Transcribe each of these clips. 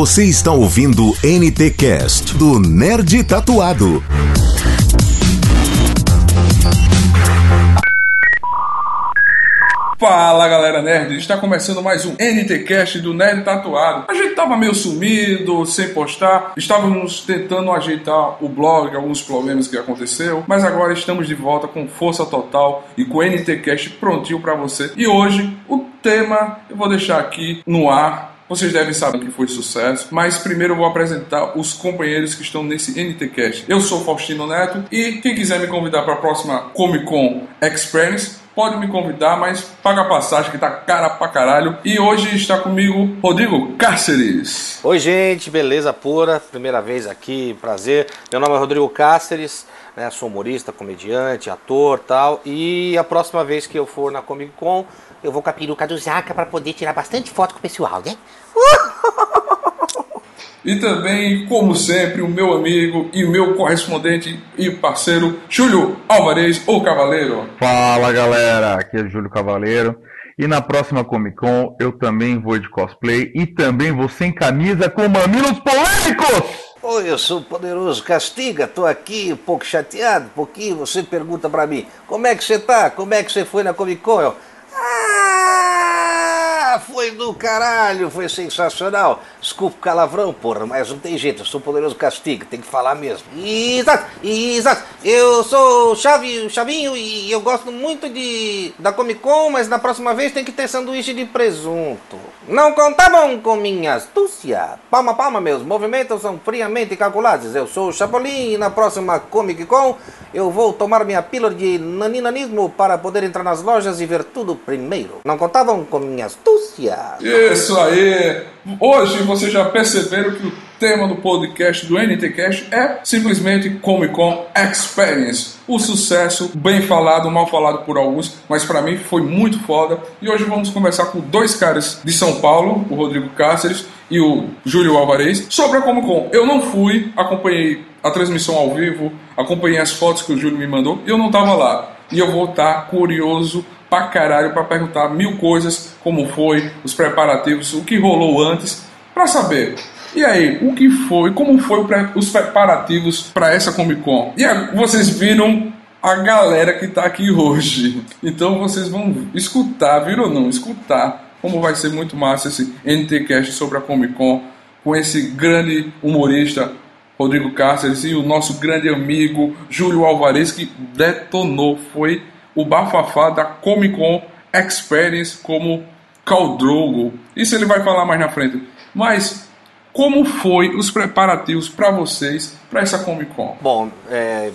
Você está ouvindo NT Cast do Nerd Tatuado. Fala galera nerd, está começando mais um NTcast do Nerd Tatuado. A gente tava meio sumido, sem postar, estávamos tentando ajeitar o blog, alguns problemas que aconteceu, mas agora estamos de volta com força total e com o NTcast prontinho para você. E hoje o tema eu vou deixar aqui no ar vocês devem saber que foi sucesso, mas primeiro eu vou apresentar os companheiros que estão nesse NTcast. Eu sou Faustino Neto e quem quiser me convidar para a próxima Comic Con Experience pode me convidar, mas paga a passagem que tá cara pra caralho. E hoje está comigo Rodrigo Cáceres. Oi, gente, beleza pura? Primeira vez aqui, prazer. Meu nome é Rodrigo Cáceres, né? Sou humorista, comediante, ator tal. E a próxima vez que eu for na Comic Con, eu vou com a peruca do Zaca para poder tirar bastante foto com o pessoal, né? E também, como sempre, o meu amigo e o meu correspondente e parceiro, Júlio Alvarez, o Cavaleiro. Fala galera, aqui é Júlio Cavaleiro. E na próxima Comic Con eu também vou de cosplay e também vou sem camisa com mamilos polêmicos! Oi, eu sou o Poderoso Castiga, tô aqui um pouco chateado, um pouquinho. Você pergunta pra mim, como é que você tá? Como é que você foi na Comic Con? Eu, foi do caralho, foi sensacional. Desculpa o calavrão, porra, mas não tem jeito, eu sou poderoso castigo, tem que falar mesmo. Exato, exato. Eu sou Chave, Chavinho e eu gosto muito de da Comic Con, mas na próxima vez tem que ter sanduíche de presunto. Não contavam com minha astúcia. Palma, palma, meus movimentos são friamente calculados. Eu sou o Chapolin e na próxima Comic Con eu vou tomar minha pílula de naninanismo para poder entrar nas lojas e ver tudo primeiro. Não contavam com minha astúcia. Isso aí! Hoje vocês já perceberam que o tema do podcast do NTCast é simplesmente Comic Con Experience. O sucesso, bem falado, mal falado por alguns, mas para mim foi muito foda. E hoje vamos conversar com dois caras de São Paulo, o Rodrigo Cáceres e o Júlio Alvarez, sobre a Comic Con. Eu não fui, acompanhei a transmissão ao vivo, acompanhei as fotos que o Júlio me mandou e eu não tava lá. E eu vou estar curioso pra caralho para perguntar mil coisas, como foi, os preparativos, o que rolou antes, para saber. E aí, o que foi, como foi os preparativos para essa Comic Con? E aí, vocês viram a galera que tá aqui hoje. Então vocês vão escutar, viram ou não? Escutar como vai ser muito massa esse NTcast sobre a Comic Con com esse grande humorista Rodrigo Cáceres e o nosso grande amigo Júlio Alvarez que detonou, foi o bafafá da Comic Con Experience como Caldrogo. Isso ele vai falar mais na frente. Mas como foi os preparativos para vocês para essa Comic Con? Bom, é,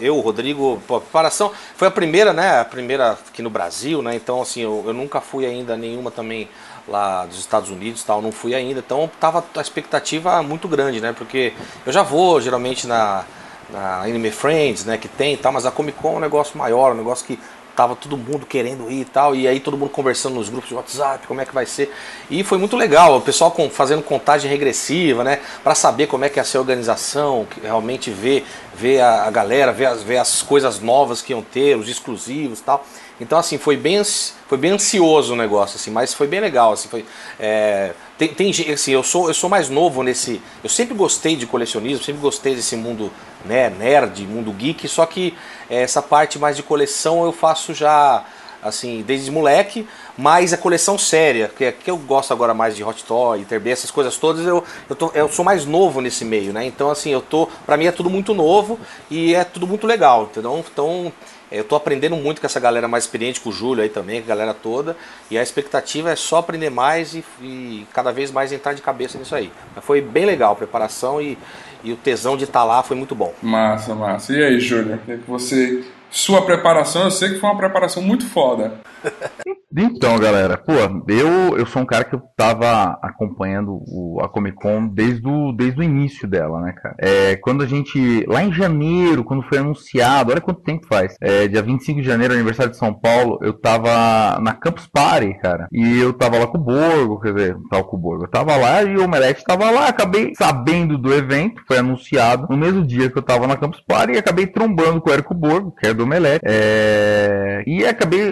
eu, Rodrigo, a preparação foi a primeira, né? A primeira aqui no Brasil, né? Então, assim, eu, eu nunca fui ainda nenhuma também lá dos Estados Unidos, tal, não fui ainda. Então, tava a expectativa muito grande, né? Porque eu já vou geralmente na na Anime Friends, né, que tem e tal, mas a Comic Con é um negócio maior, um negócio que tava todo mundo querendo ir e tal, e aí todo mundo conversando nos grupos de WhatsApp, como é que vai ser. E foi muito legal, o pessoal com, fazendo contagem regressiva, né, para saber como é que ia ser a organização, realmente ver, ver a, a galera, ver as, ver as coisas novas que iam ter, os exclusivos e tal. Então, assim, foi bem, foi bem ansioso o negócio, assim, mas foi bem legal, assim, foi... É, tem, tem, assim, eu sou, eu sou mais novo nesse... Eu sempre gostei de colecionismo, sempre gostei desse mundo né, nerd, mundo geek, só que é, essa parte mais de coleção eu faço já assim, desde moleque, mas a coleção séria, que, é, que eu gosto agora mais de Hot Toy, Interb, essas coisas todas, eu, eu, tô, eu sou mais novo nesse meio, né? Então, assim, eu tô. Pra mim é tudo muito novo e é tudo muito legal, entendeu? Então, é, eu tô aprendendo muito com essa galera mais experiente, com o Júlio aí também, com a galera toda, e a expectativa é só aprender mais e, e cada vez mais entrar de cabeça nisso aí. Mas foi bem legal a preparação e, e o tesão de estar tá lá foi muito bom. Massa, massa. E aí, Júlio? O que você. Sua preparação, eu sei que foi uma preparação muito foda. Então, galera, pô, eu, eu sou um cara que eu tava acompanhando o, a Comic Con desde o, desde o início dela, né, cara? É, quando a gente, lá em janeiro, quando foi anunciado, olha quanto tempo faz, é, dia 25 de janeiro, aniversário de São Paulo, eu tava na Campus Party, cara, e eu tava lá com o Borgo, quer dizer, tava com o Borgo, eu tava lá e o Omelete tava lá, acabei sabendo do evento, foi anunciado no mesmo dia que eu tava na Campus Party e acabei trombando com o Érico Borgo, que é do Omelete, é, e acabei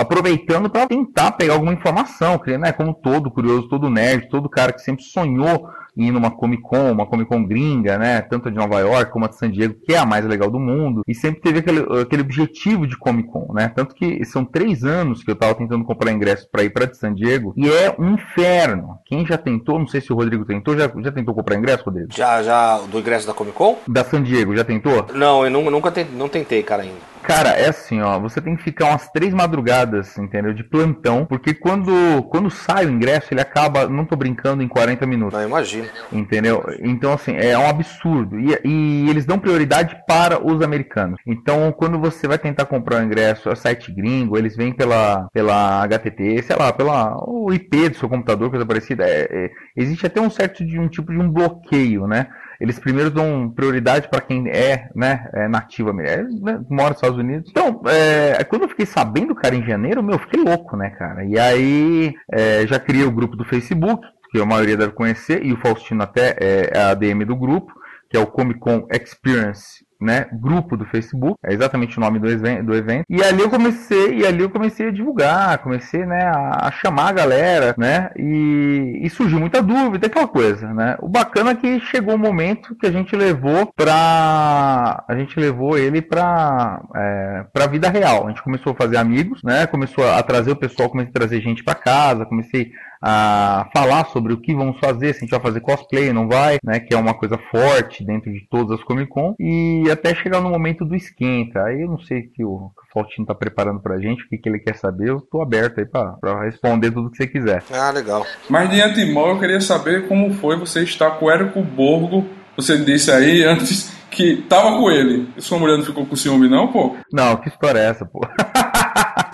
aproveitando para tentar pegar alguma informação, né, como todo curioso, todo nerd, todo cara que sempre sonhou ir numa Comic Con, uma Comic Con gringa, né? Tanto a de Nova York como a de San Diego, que é a mais legal do mundo. E sempre teve aquele, aquele objetivo de Comic Con, né? Tanto que são três anos que eu tava tentando comprar ingresso para ir para de San Diego e é um inferno. Quem já tentou, não sei se o Rodrigo tentou, já, já tentou comprar ingresso, Rodrigo? Já, já, do ingresso da Comic Con? Da San Diego, já tentou? Não, eu nunca, tentei, não tentei, cara, ainda. Cara, é assim, ó, você tem que ficar umas três madrugadas, entendeu? De plantão, porque quando, quando sai o ingresso, ele acaba, não tô brincando, em 40 minutos. Não, imagino. Entendeu? Então, assim, é um absurdo. E, e, eles dão prioridade para os americanos. Então, quando você vai tentar comprar o ingresso, é site gringo, eles vêm pela, pela HTT, sei lá, pela o IP do seu computador, coisa parecida. É, é, existe até um certo de um tipo de um bloqueio, né? eles primeiro dão prioridade para quem é, né, é nativo americano, é, né, mora nos Estados Unidos. Então, é, quando eu fiquei sabendo, cara, em janeiro, meu, eu fiquei louco, né, cara? E aí é, já criei o grupo do Facebook, que a maioria deve conhecer, e o Faustino até é a ADM do grupo, que é o Comic Con Experience né, grupo do Facebook, é exatamente o nome do, do evento. E ali eu comecei, e ali eu comecei a divulgar, comecei, né, a, a chamar a galera, né, e, e, surgiu muita dúvida, aquela coisa, né. O bacana é que chegou um momento que a gente levou pra, a gente levou ele pra, é, pra vida real. A gente começou a fazer amigos, né, começou a trazer o pessoal, comecei a trazer gente para casa, comecei a falar sobre o que vamos fazer, se a gente vai fazer cosplay, não vai, né? Que é uma coisa forte dentro de todas as Comic Con. E até chegar no momento do esquenta. Aí eu não sei o que o Faustino tá preparando pra gente, o que, que ele quer saber. Eu tô aberto aí pra, pra responder tudo que você quiser. Ah, legal. Mas de antemão eu queria saber como foi você estar com o Érico Borgo. Você disse aí antes que tava com ele. Sua mulher não ficou com ciúme, não, pô? Não, que história é essa, pô?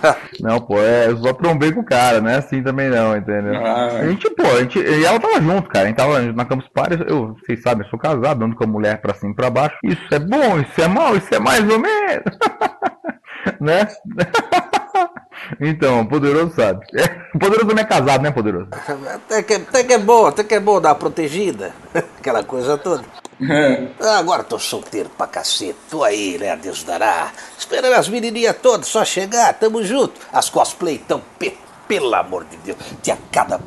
não, pô, é, eu só trombei com o cara, não é assim também não, entendeu? Ah, a gente, pô, a gente, e ela tava junto, cara, a gente tava na Campus Party, eu, vocês sabem, eu sou casado, ando com a mulher pra cima e pra baixo. Isso é bom, isso é mal, isso é mais ou menos. né? Então, Poderoso sabe. É, poderoso não é casado, né, Poderoso? Até que, até que é bom, até que é bom dar uma protegida. Aquela coisa toda. É. Agora tô solteiro pra cacete. Tô aí, né? Deus dará. Esperando as menininhas todas só chegar, tamo junto. As cosplay tão pe... pelo amor de Deus. Tinha cada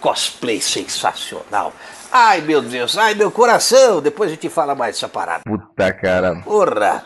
cosplay sensacional. Ai, meu Deus, ai, meu coração. Depois a gente fala mais dessa parada. Puta cara. Porra.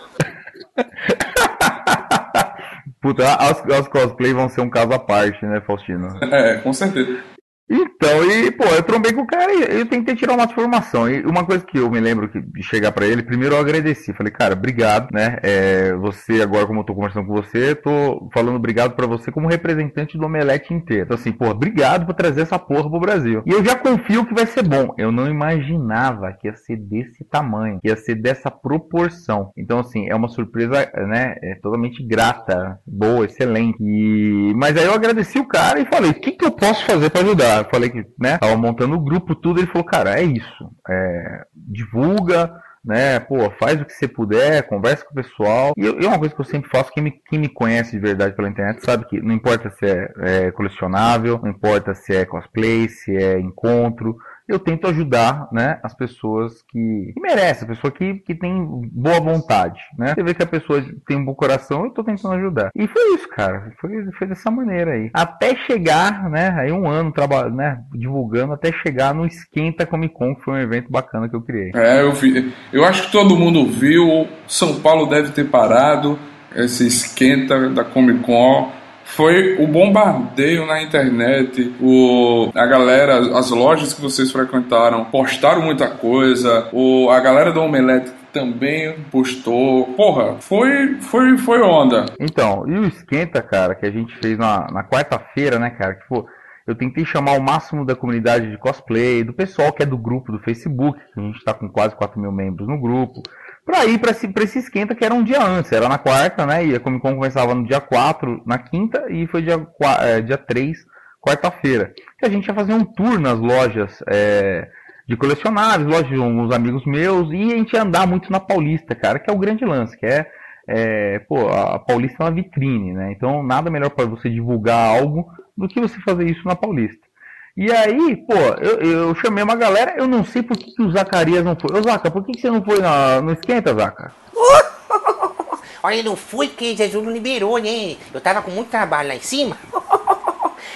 Puta, as, as cosplay vão ser um caso à parte, né, Faustino? É, com certeza. Então, e, pô, eu trombei com o cara e eu tentei tirar uma informação. E uma coisa que eu me lembro que, de chegar para ele, primeiro eu agradeci. Falei, cara, obrigado, né? É, você, agora, como eu tô conversando com você, tô falando obrigado para você como representante do Omelete inteiro. Então, assim, pô, obrigado por trazer essa porra pro Brasil. E eu já confio que vai ser bom. Eu não imaginava que ia ser desse tamanho, que ia ser dessa proporção. Então, assim, é uma surpresa, né? É totalmente grata, boa, excelente. E... Mas aí eu agradeci o cara e falei, o que, que eu posso fazer para ajudar? Falei que, né, tava montando o grupo, tudo, ele falou, cara, é isso, é, divulga, né, pô, faz o que você puder, conversa com o pessoal. E, é uma coisa que eu sempre faço, quem me, quem me conhece de verdade pela internet sabe que não importa se é, é colecionável, não importa se é cosplay, se é encontro, eu tento ajudar né, as pessoas que, que merecem, a pessoa que, que tem boa vontade. Né? Você vê que a pessoa tem um bom coração, eu estou tentando ajudar. E foi isso, cara. Foi, foi dessa maneira aí. Até chegar, né? Aí um ano trabalhando, né? Divulgando, até chegar no Esquenta Comic Con, que foi um evento bacana que eu criei. É, eu vi. Eu acho que todo mundo viu. São Paulo deve ter parado esse esquenta da Comic Con foi o bombardeio na internet, o, a galera, as lojas que vocês frequentaram postaram muita coisa, o, a galera do Omelete também postou. Porra, foi, foi, foi onda. Então, e o esquenta, cara, que a gente fez na, na quarta-feira, né, cara, que foi eu tentei chamar o máximo da comunidade de cosplay, do pessoal que é do grupo do Facebook, que a gente está com quase 4 mil membros no grupo para ir para esse, esse esquenta que era um dia antes, era na quarta, né? E a Comic Con começava no dia 4, na quinta, e foi dia, é, dia 3, quarta-feira. Que a gente ia fazer um tour nas lojas é, de colecionáveis, lojas de uns amigos meus, e a gente ia andar muito na Paulista, cara, que é o grande lance, que é, é pô, a Paulista é uma vitrine, né? Então nada melhor para você divulgar algo do que você fazer isso na Paulista. E aí, pô, eu, eu chamei uma galera, eu não sei por que, que o Zacarias não foi. Ô, Zaca, por que, que você não foi na, no esquenta, Zaca? Olha, não fui porque Jesus não liberou, né? Eu tava com muito trabalho lá em cima.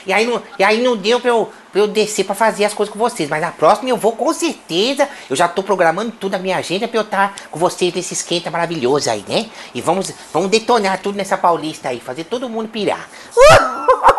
E aí não, e aí não deu pra eu, pra eu descer pra fazer as coisas com vocês. Mas na próxima eu vou com certeza. Eu já tô programando tudo na minha agenda pra eu estar tá com vocês nesse esquenta maravilhoso aí, né? E vamos, vamos detonar tudo nessa paulista aí, fazer todo mundo pirar.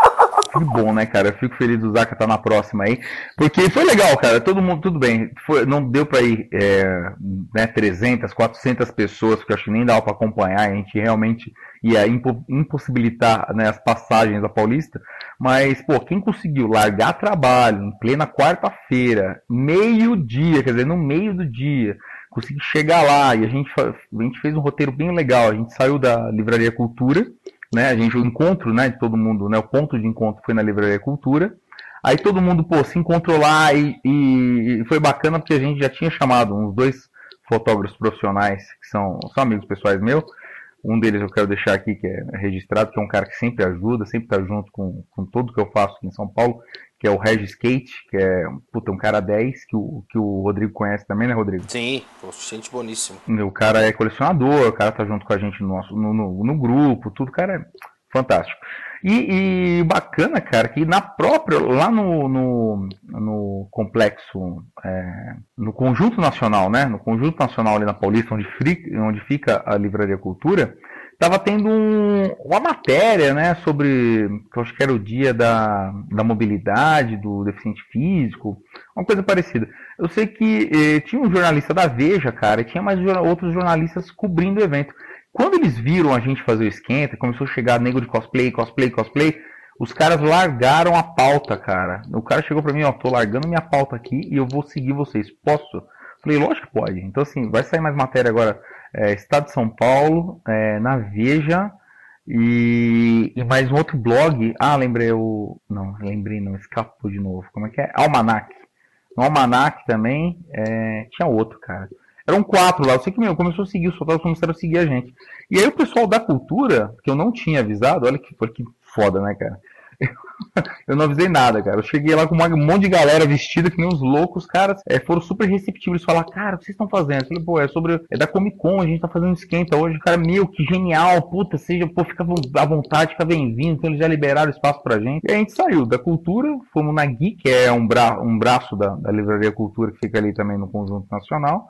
Que bom, né, cara? Eu fico feliz do Zaka estar tá na próxima aí. Porque foi legal, cara. Todo mundo, tudo bem. Foi, não deu pra ir é, né, 300, 400 pessoas, que eu acho que nem dava pra acompanhar. A gente realmente ia impossibilitar né, as passagens da Paulista. Mas, pô, quem conseguiu largar trabalho em plena quarta-feira, meio-dia, quer dizer, no meio do dia, conseguir chegar lá e a gente, a gente fez um roteiro bem legal. A gente saiu da Livraria Cultura né? A gente o encontro, né, de todo mundo, né? O ponto de encontro foi na Livraria Cultura. Aí todo mundo, pô, se encontrou lá e, e, foi bacana porque a gente já tinha chamado uns dois fotógrafos profissionais que são, são amigos pessoais meus. Um deles eu quero deixar aqui, que é registrado, que é um cara que sempre ajuda, sempre está junto com, com tudo que eu faço aqui em São Paulo, que é o Regis Skate, que é puta, um cara 10, que o, que o Rodrigo conhece também, né, Rodrigo? Sim, gente boníssimo. O cara é colecionador, o cara tá junto com a gente no, nosso, no, no, no grupo, tudo, cara é fantástico. E, e, bacana, cara, que na própria, lá no, no, no complexo, é, no Conjunto Nacional, né? No Conjunto Nacional ali na Paulista, onde, onde fica a Livraria Cultura, Tava tendo um, uma matéria, né, sobre, que eu acho que era o dia da, da mobilidade, do deficiente físico, uma coisa parecida. Eu sei que eh, tinha um jornalista da Veja, cara, e tinha mais outros jornalistas cobrindo o evento. Quando eles viram a gente fazer o esquenta, começou a chegar nego de cosplay, cosplay, cosplay, os caras largaram a pauta, cara. O cara chegou para mim, ó, tô largando minha pauta aqui e eu vou seguir vocês. Posso? Falei, lógico que pode. Então, assim, vai sair mais matéria agora é, Estado de São Paulo, é, na Veja e, e, mais um outro blog. Ah, lembrei o. Não, lembrei, não, escapou de novo. Como é que é? Almanac. No Almanac também é, tinha outro, cara. Eram quatro lá. Eu sei que meu, começou a seguir, os fotógrafos começaram a seguir a gente. E aí o pessoal da cultura, que eu não tinha avisado, olha que, que foda, né, cara? Eu não avisei nada, cara. Eu cheguei lá com um monte de galera vestida que nem uns loucos, caras é, foram super receptivos. Eles falaram, cara, o que vocês estão fazendo? Eu falei, pô, é sobre. É da Comic Con, a gente tá fazendo esquenta hoje. Cara, meu, que genial, puta, seja, pô, fica à vontade, fica bem-vindo. Então eles já liberaram espaço pra gente. E a gente saiu da cultura, fomos na Gui, que é um, bra um braço da, da Livraria Cultura, que fica ali também no Conjunto Nacional.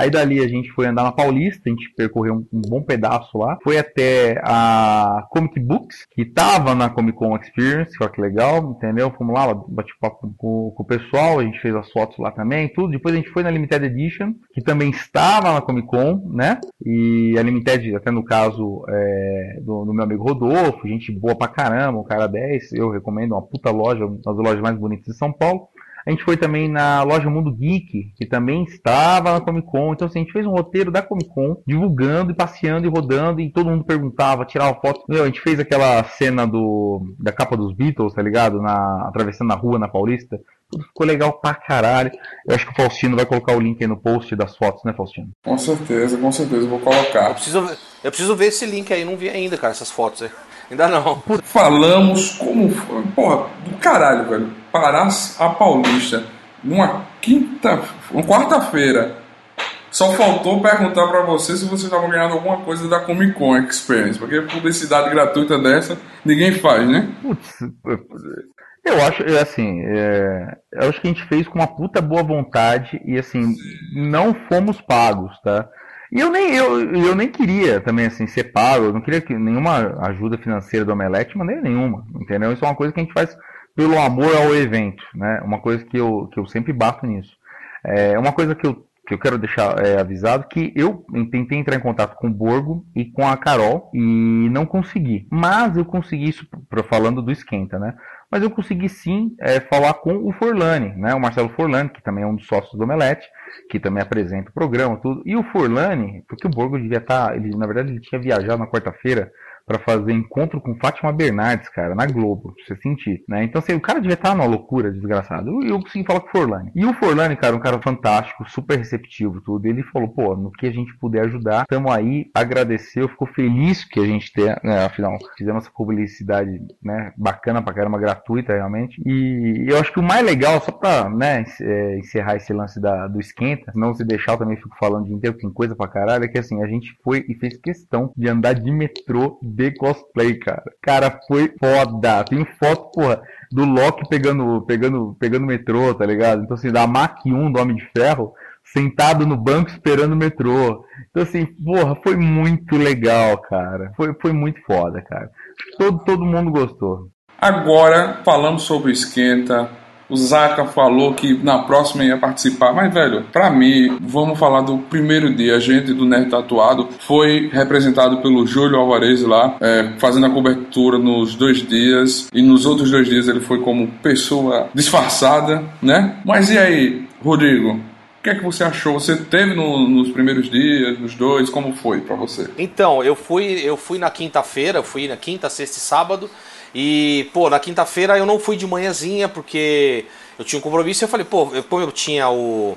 Aí dali a gente foi andar na Paulista, a gente percorreu um, um bom pedaço lá. Foi até a Comic Books, que tava na Comic Con Experience, olha que legal, entendeu? Fomos lá, bate papo com, com, o pessoal, a gente fez as fotos lá também, tudo. Depois a gente foi na Limited Edition, que também estava na Comic Con, né? E a Limited, até no caso é, do, do, meu amigo Rodolfo, gente boa pra caramba, um cara 10, eu recomendo, uma puta loja, uma das lojas mais bonitas de São Paulo. A gente foi também na loja Mundo Geek, que também estava na Comic Con. Então, assim, a gente fez um roteiro da Comic Con, divulgando e passeando e rodando, e todo mundo perguntava, tirava foto. Meu, a gente fez aquela cena do, da capa dos Beatles, tá ligado? Na, atravessando a rua na Paulista. Tudo ficou legal pra caralho. Eu acho que o Faustino vai colocar o link aí no post das fotos, né, Faustino? Com certeza, com certeza, vou colocar. Eu preciso, eu preciisa ver esse link aí, não vi ainda, cara, essas fotos aí. Ainda não. Falamos como. Porra, do caralho, velho. Parar a Paulista numa quinta. Uma quarta-feira. Só faltou perguntar para você se vocês estavam ganhando alguma coisa da Comic Con Experience. Porque publicidade gratuita dessa ninguém faz, né? Putz, eu acho, é assim, é, eu acho que a gente fez com uma puta boa vontade e assim, não fomos pagos, tá? E eu nem, eu, eu nem queria também, assim, ser pago, eu não queria que nenhuma ajuda financeira do Omelete, maneira nenhuma, entendeu? Isso é uma coisa que a gente faz pelo amor ao evento, né? Uma coisa que eu, que eu sempre bato nisso. É uma coisa que eu, que eu quero deixar é, avisado, que eu tentei entrar em contato com o Borgo e com a Carol e não consegui. Mas eu consegui isso, falando do esquenta, né? Mas eu consegui sim é, falar com o Forlani, né? O Marcelo Forlani, que também é um dos sócios do Omelete, que também apresenta o programa, tudo. E o Forlani, porque o Borgo devia estar, tá, ele, na verdade, ele tinha viajado na quarta-feira para fazer encontro com Fátima Bernardes, cara, na Globo, pra você sentir, né? Então, assim, o cara devia estar numa loucura, desgraçado. Eu, eu consegui falar com o Forlani. E o Forlani, cara, um cara fantástico, super receptivo, tudo. Ele falou, pô, no que a gente puder ajudar, tamo aí, agradeceu, ficou feliz que a gente tenha, né, afinal, fizemos essa publicidade, né, bacana pra caramba, gratuita, realmente. E eu acho que o mais legal, só pra, né, é, encerrar esse lance da, do esquenta, não se deixar, eu também fico falando o dia inteiro, tem coisa pra caralho, é que assim, a gente foi e fez questão de andar de metrô de cosplay, cara. Cara, foi foda. Tem foto, porra, do Loki pegando, pegando, pegando metrô, tá ligado? Então, assim, da Mach 1 do Homem de Ferro, sentado no banco esperando o metrô. Então, assim, porra, foi muito legal, cara. Foi, foi muito foda, cara. Todo, todo mundo gostou. Agora, falando sobre o Esquenta, o Zaca falou que na próxima ia participar, mas velho, para mim, vamos falar do primeiro dia. A gente do Nerd Tatuado foi representado pelo Júlio Alvarez lá, é, fazendo a cobertura nos dois dias, e nos outros dois dias ele foi como pessoa disfarçada, né? Mas e aí, Rodrigo? O que é que você achou? Você teve no, nos primeiros dias, nos dois? Como foi para você? Então, eu fui, eu fui na quinta-feira, fui na quinta, sexta e sábado. E, pô, na quinta-feira eu não fui de manhãzinha porque eu tinha um compromisso e eu falei, pô, eu, como eu tinha o,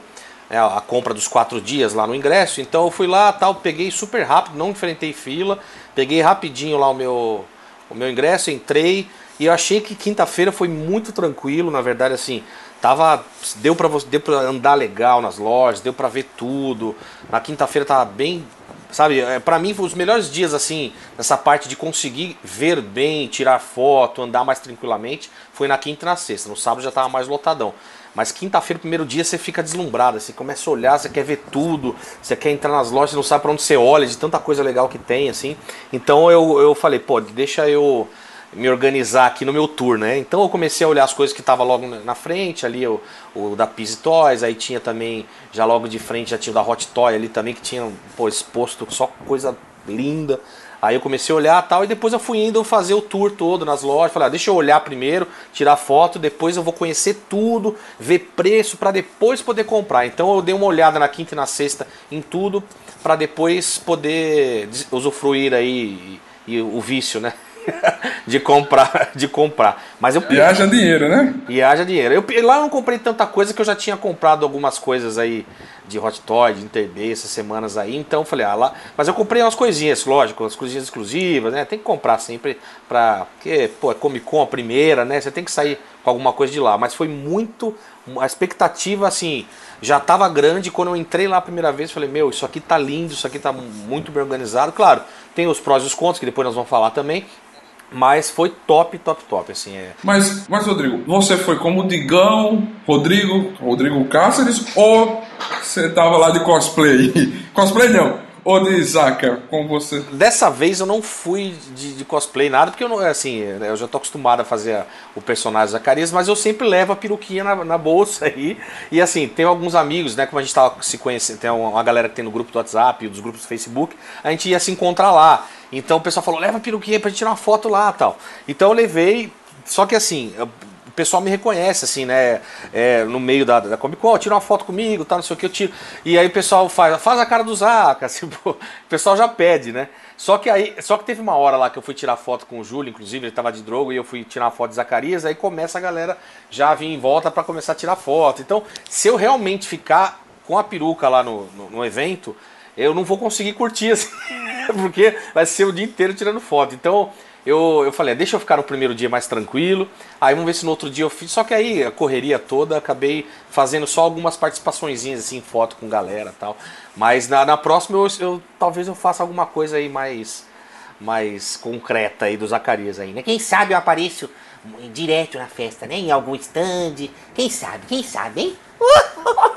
é, a compra dos quatro dias lá no ingresso, então eu fui lá, tal, peguei super rápido, não enfrentei fila, peguei rapidinho lá o meu, o meu ingresso, entrei e eu achei que quinta-feira foi muito tranquilo, na verdade, assim, tava deu para deu para andar legal nas lojas, deu para ver tudo. Na quinta-feira tava bem Sabe, é, para mim os melhores dias assim, nessa parte de conseguir ver bem, tirar foto, andar mais tranquilamente, foi na quinta e na sexta. No sábado já tava mais lotadão. Mas quinta-feira, primeiro dia, você fica deslumbrado, você começa a olhar, você quer ver tudo, você quer entrar nas lojas, não sabe para onde você olha, de tanta coisa legal que tem, assim. Então eu, eu falei, pô, deixa eu me organizar aqui no meu tour, né? Então eu comecei a olhar as coisas que estavam logo na frente, ali o, o da Pizzy Toys, aí tinha também, já logo de frente já tinha o da Hot Toy ali também, que tinha pô, exposto só coisa linda. Aí eu comecei a olhar tal, e depois eu fui indo fazer o tour todo nas lojas. Falei, ah, deixa eu olhar primeiro, tirar foto, depois eu vou conhecer tudo, ver preço para depois poder comprar. Então eu dei uma olhada na quinta e na sexta em tudo, para depois poder usufruir aí e, e o vício, né? de comprar, de comprar. Mas eu e haja dinheiro, né? E haja dinheiro. Eu, lá eu não comprei tanta coisa que eu já tinha comprado algumas coisas aí de Hot Toy, de Interday essas semanas aí. Então eu falei, ah, lá. Mas eu comprei umas coisinhas, lógico, umas coisinhas exclusivas, né? Tem que comprar sempre pra. Porque, pô, é Comic Con a primeira, né? Você tem que sair com alguma coisa de lá. Mas foi muito. A expectativa, assim, já estava grande. Quando eu entrei lá a primeira vez, falei, meu, isso aqui tá lindo, isso aqui tá muito bem organizado. Claro, tem os prós e os contras, que depois nós vamos falar também. Mas foi top, top, top, assim. É. Mas, mas, Rodrigo, você foi como Digão, Rodrigo, Rodrigo Cáceres, ou você tava lá de cosplay? cosplay não, ou de Isaka, com você? Dessa vez eu não fui de, de, cosplay nada, porque eu não, assim, eu já tô acostumado a fazer a, o personagem Zacarias, mas eu sempre levo a peruquinha na, na, bolsa aí. E assim, tem alguns amigos, né? Como a gente tava se conhecendo, tem uma, uma galera que tem no grupo do WhatsApp, dos grupos do Facebook, a gente ia se encontrar lá. Então o pessoal falou, leva a peruquinha pra gente tirar uma foto lá tal. Então eu levei, só que assim, o pessoal me reconhece, assim, né? É, no meio da, da Comic Con, tira uma foto comigo, tal, não sei o que, eu tiro. E aí o pessoal faz, faz a cara do Zaca, assim, pô, o pessoal já pede, né? Só que aí, só que teve uma hora lá que eu fui tirar foto com o Júlio, inclusive, ele tava de droga e eu fui tirar uma foto de Zacarias, aí começa a galera já vir em volta para começar a tirar foto. Então, se eu realmente ficar com a peruca lá no, no, no evento, eu não vou conseguir curtir, assim, porque vai ser o dia inteiro tirando foto. Então, eu, eu falei, ah, deixa eu ficar no primeiro dia mais tranquilo, aí vamos ver se no outro dia eu fiz. Só que aí a correria toda, acabei fazendo só algumas participações assim, foto com galera tal. Mas na, na próxima eu, eu, talvez eu faça alguma coisa aí mais, mais concreta aí do Zacarias aí, né? Quem sabe eu apareço direto na festa, né? Em algum stand. Quem sabe, quem sabe, hein?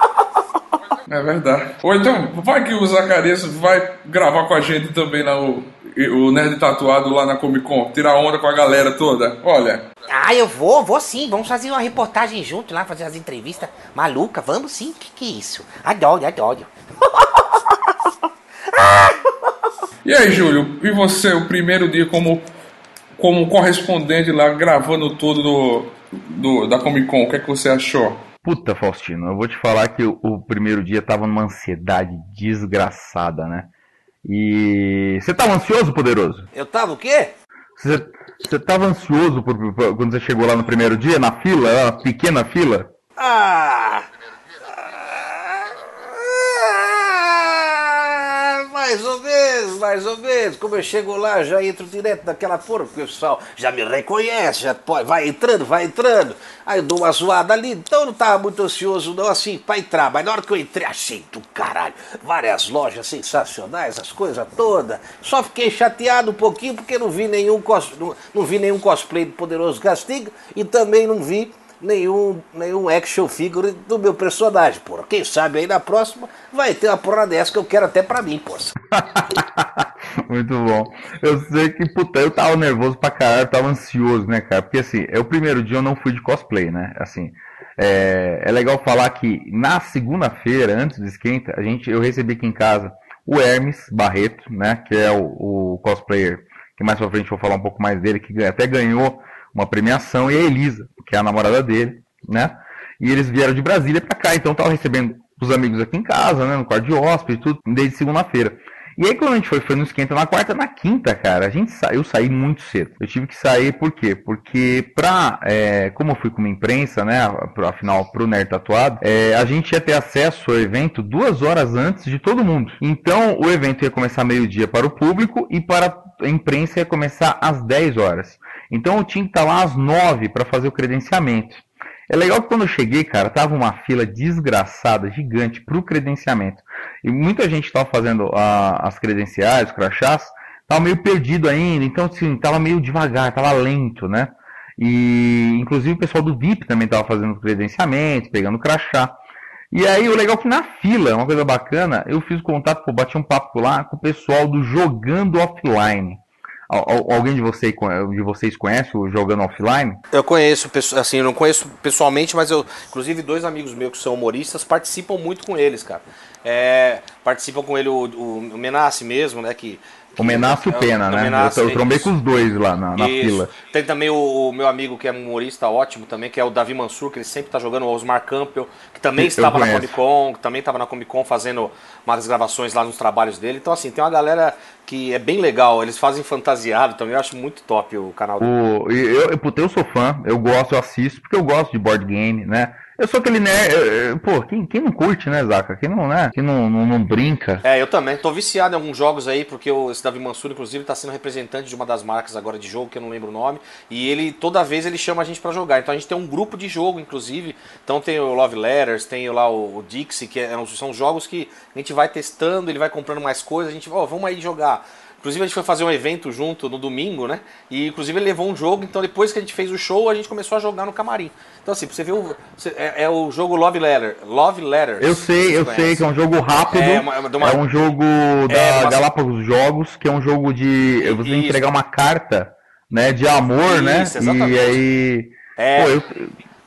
É verdade. Ou então, vai que o Zacarias vai gravar com a gente também lá o, o Nerd Tatuado lá na Comic Con, tirar onda com a galera toda. Olha. Ah, eu vou, vou sim. Vamos fazer uma reportagem junto lá, fazer as entrevistas maluca. Vamos sim. Que que é isso? Adoro, adoro. e aí, Júlio? E você, o primeiro dia como como correspondente lá, gravando tudo do, do da Comic Con, o que é que você achou? Puta, Faustino, eu vou te falar que o, o primeiro dia tava numa ansiedade desgraçada, né? E. Você tava ansioso, poderoso? Eu tava o quê? Você, você tava ansioso por, por, quando você chegou lá no primeiro dia, na fila, na pequena fila? Ah! Mais ou menos, mais ou menos. Como eu chego lá, já entro direto naquela porra, porque o pessoal já me reconhece, já pode, vai entrando, vai entrando. Aí eu dou uma zoada ali, então eu não tava muito ansioso não, assim, pra entrar. Mas na hora que eu entrei, achei do caralho. Várias lojas sensacionais, as coisas todas. Só fiquei chateado um pouquinho porque não vi nenhum, cos, não, não vi nenhum cosplay do Poderoso Castigo e também não vi nenhum, nenhum action figure do meu personagem, porra. Quem sabe aí na próxima vai ter uma porra dessa que eu quero até pra mim, porra. Muito bom. Eu sei que, puta, eu tava nervoso pra caralho, tava ansioso, né, cara? Porque assim, é o primeiro dia eu não fui de cosplay, né? Assim, é, é legal falar que na segunda-feira, antes do esquenta, a gente, eu recebi aqui em casa o Hermes Barreto, né? Que é o, o cosplayer que mais pra frente eu vou falar um pouco mais dele, que até ganhou uma premiação, e a Elisa, que é a namorada dele, né? E eles vieram de Brasília para cá, então tava recebendo os amigos aqui em casa, né? No quarto de hóspede, tudo, desde segunda-feira. E aí quando a gente foi, foi no esquenta na quarta, na quinta, cara, a gente sa... eu saí muito cedo. Eu tive que sair por quê? Porque pra, é, como eu fui com uma imprensa, né, afinal pro Nerd Tatuado, é, a gente ia ter acesso ao evento duas horas antes de todo mundo. Então o evento ia começar meio-dia para o público e para a imprensa ia começar às 10 horas. Então eu tinha que estar lá às 9 para fazer o credenciamento. É legal que quando eu cheguei, cara, tava uma fila desgraçada, gigante, para o credenciamento. E muita gente estava fazendo a, as credenciais, os crachás, tava meio perdido ainda, então assim, tava meio devagar, tava lento, né? E inclusive o pessoal do VIP também tava fazendo credenciamento, pegando crachá. E aí o legal é que na fila, uma coisa bacana, eu fiz contato, pô, bati um papo lá com o pessoal do Jogando Offline. Alguém de vocês, de vocês conhece o Jogando Offline? Eu conheço, assim, eu não conheço pessoalmente, mas eu, inclusive, dois amigos meus que são humoristas participam muito com eles, cara. É, participam com ele o, o, o Menassi mesmo, né? Que o Menaço e o é Pena, né? Menaço, eu, eu trombei com os dois lá na, na fila. Tem também o, o, meu amigo que é humorista ótimo também, que é o Davi Mansur, que ele sempre tá jogando, o Osmar Campbell, que também estava na Comic Con, que também estava na Comic Con fazendo umas gravações lá nos trabalhos dele. Então, assim, tem uma galera que é bem legal, eles fazem fantasiado também, eu acho muito top o canal. O, eu, eu, eu sou fã, eu gosto, eu assisto, porque eu gosto de board game, né? Eu sou aquele nerd. Pô, quem, quem não curte, né, Zaca? Quem não, né? Quem não, não, não, brinca. É, eu também. Tô viciado em alguns jogos aí, porque o, esse Davi Mansur, inclusive, tá sendo representante de uma das marcas agora de jogo, que eu não lembro o nome. E ele, toda vez, ele chama a gente para jogar. Então a gente tem um grupo de jogo, inclusive. Então tem o Love Letters, tem lá o, o Dixie, que é, são jogos que a gente vai testando, ele vai comprando mais coisas, a gente, ó, oh, vamos aí jogar. Inclusive a gente foi fazer um evento junto no domingo, né? E inclusive ele levou um jogo, então depois que a gente fez o show, a gente começou a jogar no camarim. Então assim, você viu, é, é, o jogo Love Letter, Love Letters. Eu sei, eu conhece. sei que é um jogo rápido. É, uma, uma, é um jogo da é, uma... Galápagos Jogos, que é um jogo de você Isso. entregar uma carta, né, de amor, né? Isso, né? Exatamente. E aí, é, Pô, eu...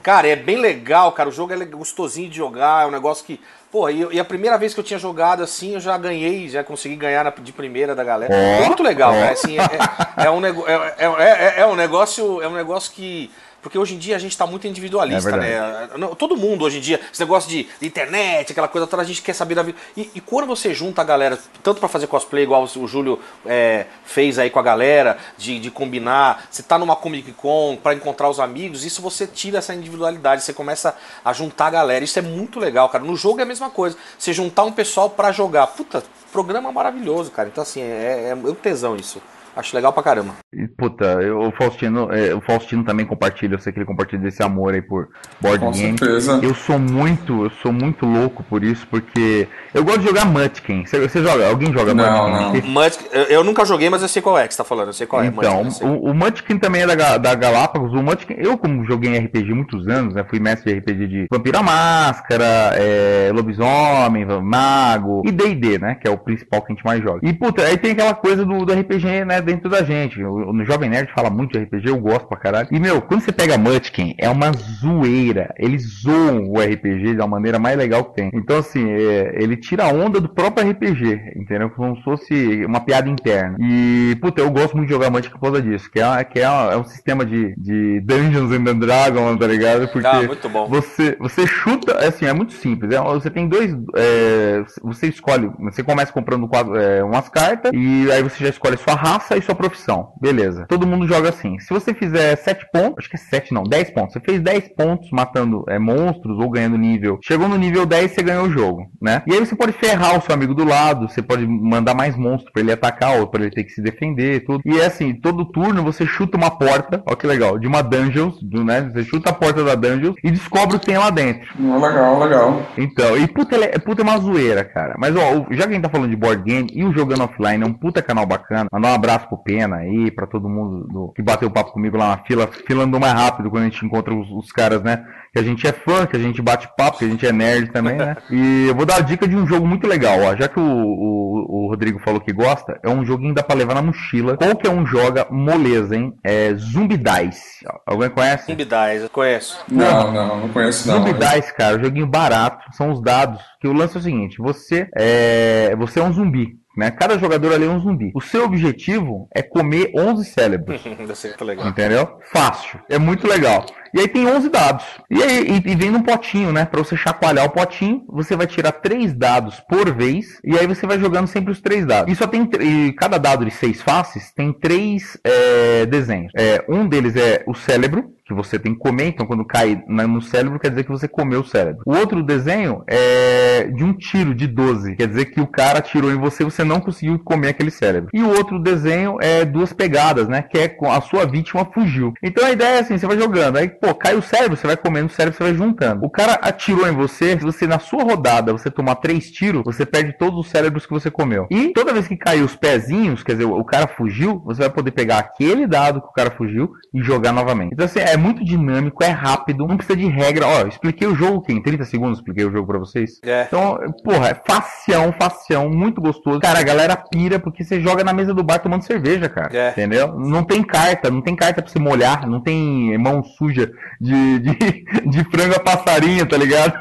Cara, é bem legal, cara. O jogo é gostosinho de jogar, é um negócio que Pô, e, e, a primeira vez que eu tinha jogado assim, eu já ganhei, já consegui ganhar na, de primeira da galera. Muito legal, oh. cara. Assim, é, é, é, um, é, é, é, um negócio, é um negócio que porque hoje em dia a gente está muito individualista, é né? Todo mundo hoje em dia, esse negócio de, de internet, aquela coisa toda, a gente quer saber da vida. E, e quando você junta a galera, tanto para fazer cosplay, igual o Júlio é, fez aí com a galera, de, de combinar, você tá numa Comic Con para encontrar os amigos, isso você tira essa individualidade, você começa a juntar a galera. Isso é muito legal, cara. No jogo é a mesma coisa. Você juntar um pessoal para jogar. Puta, programa maravilhoso, cara. Então, assim, é, é, é um tesão isso. Acho legal pra caramba. E, puta, eu, o, Faustino, é, o Faustino também compartilha, eu sei que ele compartilha desse amor aí por board Com game. Certeza. Eu sou muito, eu sou muito louco por isso, porque eu gosto de jogar Munchkin. Você, você joga? Alguém joga não, Munchkin? Não. Munchkin eu, eu, nunca joguei, mas eu sei qual é que você tá falando, eu sei qual é. Então, Munchkin, o, o Munchkin também é da, da Galápagos. O Munchkin, eu como joguei em RPG muitos anos, né, fui mestre de RPG de Vampira Máscara, é, Lobisomem, Mago e D&D, né, que é o principal que a gente mais joga. E, puta, aí tem aquela coisa do, do RPG, né, dentro da gente. O, no Jovem Nerd fala muito de RPG, eu gosto pra caralho. E, meu, quando você pega Munchkin, é uma zoeira. Eles zoam o RPG da maneira mais legal que tem. Então, assim, é, ele tira a onda do próprio RPG, entendeu? Como se fosse uma piada interna. E, puta, eu gosto muito de jogar Munchkin por causa disso, que é, que é, é um sistema de, de Dungeons and Dragons, tá ligado? Porque ah, muito bom. Você, você chuta, assim, é muito simples. É, você tem dois. É, você escolhe, você começa comprando é, umas cartas, e aí você já escolhe sua raça aí sua profissão. Beleza. Todo mundo joga assim. Se você fizer 7 pontos, acho que é 7 não, 10 pontos. Você fez 10 pontos matando é, monstros ou ganhando nível. Chegou no nível 10, você ganhou o jogo, né? E aí você pode ferrar o seu amigo do lado, você pode mandar mais monstros para ele atacar ou para ele ter que se defender, tudo. E é assim, todo turno você chuta uma porta, ó que legal, de uma dungeon, né? Você chuta a porta da dungeon e descobre o que tem lá dentro. Legal, legal. Então, e puta, é, puta é uma zoeira, cara. Mas ó, já que a gente tá falando de board game e o Jogando Offline é um puta canal bacana, mandar um abraço pro Pena aí, pra todo mundo do, que bateu papo comigo lá na fila, fila andou mais rápido quando a gente encontra os, os caras, né? que a gente é fã, que a gente bate papo, que a gente é nerd também, né? E eu vou dar a dica de um jogo muito legal, ó. Já que o, o, o Rodrigo falou que gosta, é um joguinho que dá pra levar na mochila. Qualquer um joga moleza, hein? É Zumbi Dice. Alguém conhece? Zumbi Dice, eu conheço. Não, não, não conheço não. Zumbi mas... Dice, cara, joguinho barato. São os dados. Que o lance é o seguinte: você é, você é um zumbi. Né? Cada jogador ali é um zumbi. O seu objetivo é comer 11 cérebros. legal. Entendeu? Fácil. É muito legal. E aí tem 11 dados. E aí e, e vem num potinho, né? Para você chacoalhar o potinho, você vai tirar três dados por vez e aí você vai jogando sempre os três dados. E só tem e cada dado de seis faces tem três é, desenhos. É, um deles é o cérebro, que você tem que comer, então quando cai no cérebro quer dizer que você comeu o cérebro. O outro desenho é de um tiro de 12, quer dizer que o cara tirou em você você não conseguiu comer aquele cérebro. E o outro desenho é duas pegadas, né, que é a sua vítima fugiu. Então a ideia é assim, você vai jogando, aí pô, cai o cérebro, você vai comendo o cérebro, você vai juntando. O cara atirou em você, se você na sua rodada você tomar três tiros, você perde todos os cérebros que você comeu. E toda vez que cair os pezinhos, quer dizer, o cara fugiu, você vai poder pegar aquele dado que o cara fugiu e jogar novamente. Então assim, é muito dinâmico, é rápido, não precisa de regra. Ó, expliquei o jogo aqui em 30 segundos, expliquei o jogo pra vocês. É. Então, porra, é facião, facião, muito gostoso. Cara, a galera pira porque você joga na mesa do bar tomando cerveja, cara. É. Entendeu? Não tem carta, não tem carta pra você molhar, não tem mão suja de, de, de frango a passarinho, tá ligado?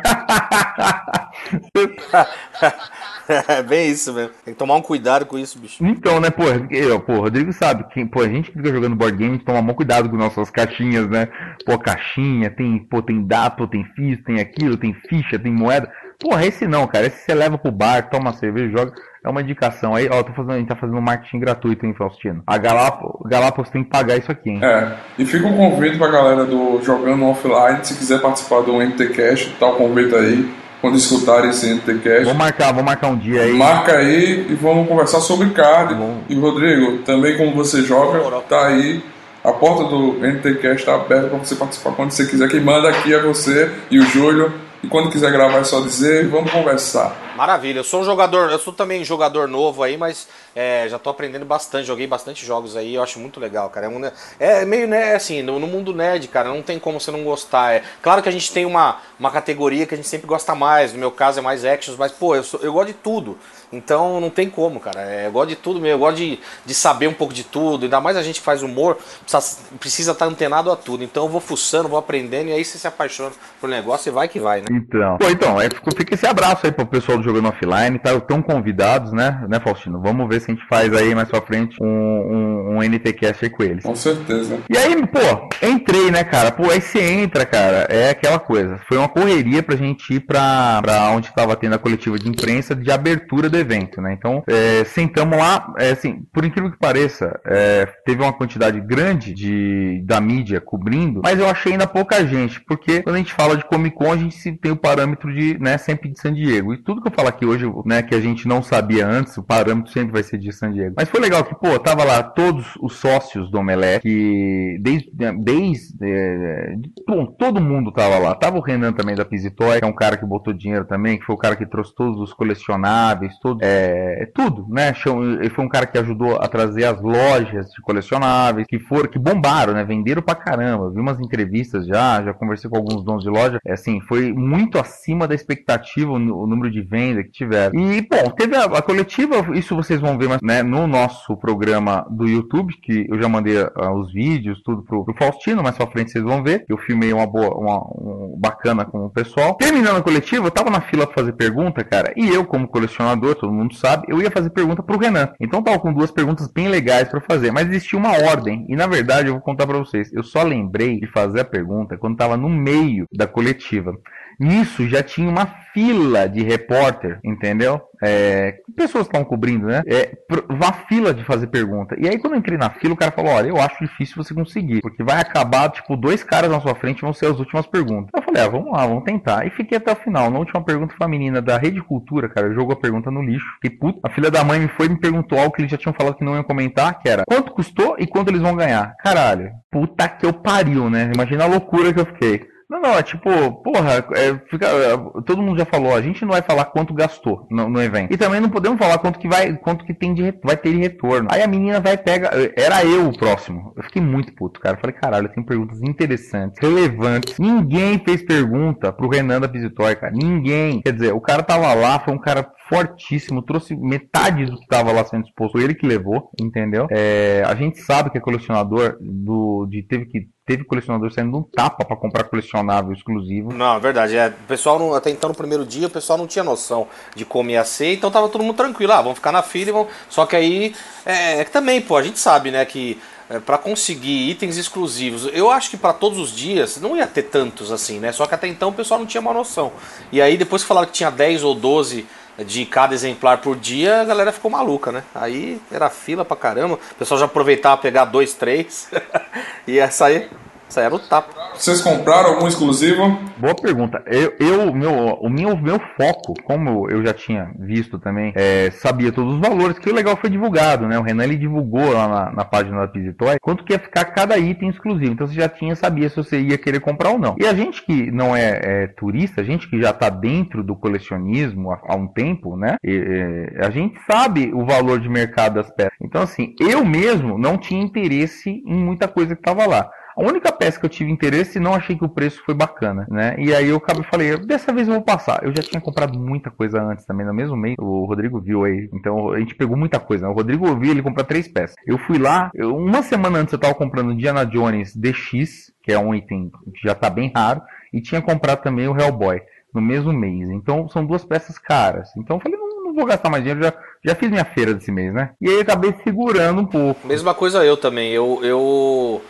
é bem isso mesmo. Tem que tomar um cuidado com isso, bicho. Então, né, pô, eu, pô, o Rodrigo sabe que, pô, a gente fica jogando board game, a gente toma muito cuidado com nossas caixinhas, né? Pô, caixinha, tem, pô, tem dado, tem fiz, tem aquilo, tem ficha, tem moeda. Porra, esse não, cara. Esse você leva pro bar, toma cerveja, joga. É uma indicação aí. Ó, tô fazendo, a gente tá fazendo marketing gratuito, hein, Faustino? A Galápagos, Galápagos tem que pagar isso aqui, hein? É. E fica um convite pra galera do Jogando Offline. Se quiser participar do NTCast, tá o convite aí quando escutarem esse NTCast. Vamos marcar, vamos marcar um dia aí. Marca aí e vamos conversar sobre card. Bom. E Rodrigo, também como você joga, tá aí. A porta do NTCast está aberta para você participar quando você quiser. Quem manda aqui é você e o Júlio. E quando quiser gravar é só dizer, vamos conversar. Maravilha, eu sou um jogador, eu sou também jogador novo aí, mas é, já estou aprendendo bastante, joguei bastante jogos aí, eu acho muito legal, cara. É, um, é meio, né, assim, no, no, mundo nerd, cara, não tem como você não gostar. É, claro que a gente tem uma, uma categoria que a gente sempre gosta mais, no meu caso é mais actions, mas, pô, eu, sou, eu gosto de tudo. Então não tem como, cara. É, eu gosto de tudo mesmo, eu gosto de, de saber um pouco de tudo. Ainda mais a gente faz humor, precisa, precisa estar antenado a tudo. Então eu vou fuçando, vou aprendendo e aí você se apaixona por negócio e vai que vai, né? Então, Pô, então fica esse abraço aí pro pessoal do Jogando Offline, tá? Tão convidados, né, né, Faustino? Vamos ver se a gente faz aí mais pra frente um, um, um NTCast aí com eles. Com certeza. E aí, pô, entrei, né, cara? Pô, aí você entra, cara, é aquela coisa. Foi uma correria pra gente ir pra, pra onde tava tendo a coletiva de imprensa de abertura do evento, né? Então, é, sentamos lá, é, assim, por incrível que pareça, é, teve uma quantidade grande de, da mídia cobrindo, mas eu achei ainda pouca gente, porque quando a gente fala de Comic Con, a gente tem o parâmetro de, né, sempre de San Diego. E tudo que eu falo aqui hoje, né, que a gente não sabia antes, o parâmetro sempre vai ser de San Diego. Mas foi legal que, pô, tava lá todos os sócios do Omelete, que desde, desde é, bom, todo mundo tava lá. Tava o Renan também da Pizitoy, que é um cara que botou dinheiro também, que foi o cara que trouxe todos os colecionáveis, tudo. É, tudo, né? Ele foi um cara que ajudou a trazer as lojas de colecionáveis, que foram, que bombaram, né? Venderam pra caramba. vi umas entrevistas já, já conversei com alguns donos de loja. É, assim, foi muito acima da expectativa o, número de que tiveram. E, bom, teve a, a coletiva, isso vocês vão ver né, no nosso programa do YouTube, que eu já mandei uh, os vídeos, tudo pro, pro Faustino, mais pra frente vocês vão ver. Eu filmei uma boa, uma, um, bacana com o pessoal. Terminando a coletiva, eu tava na fila pra fazer pergunta, cara, e eu, como colecionador, todo mundo sabe, eu ia fazer pergunta pro Renan. Então tava com duas perguntas bem legais para fazer, mas existia uma ordem. E na verdade eu vou contar para vocês, eu só lembrei de fazer a pergunta quando tava no meio da coletiva. Nisso já tinha uma fila de repórter, entendeu? É, pessoas estavam cobrindo, né? É, uma fila de fazer pergunta. E aí, quando eu entrei na fila, o cara falou: Olha, eu acho difícil você conseguir, porque vai acabar, tipo, dois caras na sua frente vão ser as últimas perguntas. Eu falei: Ah, vamos lá, vamos tentar. E fiquei até o final. Na última pergunta foi a menina da Rede Cultura, cara, jogou a pergunta no lixo. E puta, a filha da mãe me foi e me perguntou algo que eles já tinham falado que não iam comentar, que era quanto custou e quanto eles vão ganhar. Caralho, puta que eu pariu, né? Imagina a loucura que eu fiquei. Não, não, é tipo, porra, é, fica, é, todo mundo já falou, a gente não vai falar quanto gastou no, no, evento. E também não podemos falar quanto que vai, quanto que tem de, vai ter de retorno. Aí a menina vai pegar, era eu o próximo. Eu fiquei muito puto, cara. Eu falei, caralho, tem perguntas interessantes, relevantes. Ninguém fez pergunta pro Renan da Visitoy, cara. Ninguém. Quer dizer, o cara tava lá, foi um cara fortíssimo, trouxe metade do que estava lá sendo exposto, ele que levou, entendeu? É, a gente sabe que é colecionador do, de teve que teve colecionador saindo um tapa para comprar colecionável exclusivo. Não, é verdade. É, o pessoal, não, até então, no primeiro dia, o pessoal não tinha noção de como ia ser, então tava todo mundo tranquilo. Ah, vamos ficar na fila e vão. Só que aí, é, é que também, pô, a gente sabe, né, que é, para conseguir itens exclusivos, eu acho que para todos os dias não ia ter tantos assim, né? Só que até então o pessoal não tinha uma noção. E aí, depois que falaram que tinha 10 ou 12 de cada exemplar por dia, a galera ficou maluca, né? Aí era fila pra caramba, o pessoal já aproveitava pegar dois, três e ia sair isso aí era o tapa. Vocês compraram algum exclusivo? Boa pergunta. Eu, eu meu, o meu, meu foco, como eu já tinha visto também, é, sabia todos os valores, que o legal foi divulgado, né? O Renan ele divulgou lá na, na página da Pizitoy quanto que ia ficar cada item exclusivo. Então você já tinha, sabia se você ia querer comprar ou não. E a gente que não é, é turista, a gente que já está dentro do colecionismo há, há um tempo, né? E, a gente sabe o valor de mercado das peças. Então, assim, eu mesmo não tinha interesse em muita coisa que estava lá. A única peça que eu tive interesse não achei que o preço foi bacana, né? E aí eu acabei falei, dessa vez eu vou passar. Eu já tinha comprado muita coisa antes também, no mesmo mês. O Rodrigo viu aí. Então a gente pegou muita coisa. Né? O Rodrigo viu ele comprar três peças. Eu fui lá, eu, uma semana antes eu tava comprando Diana Jones DX, que é um item que já tá bem raro, e tinha comprado também o Hellboy no mesmo mês. Então são duas peças caras. Então eu falei, não, não vou gastar mais dinheiro, já, já fiz minha feira desse mês, né? E aí acabei segurando um pouco. Mesma coisa eu também. Eu, eu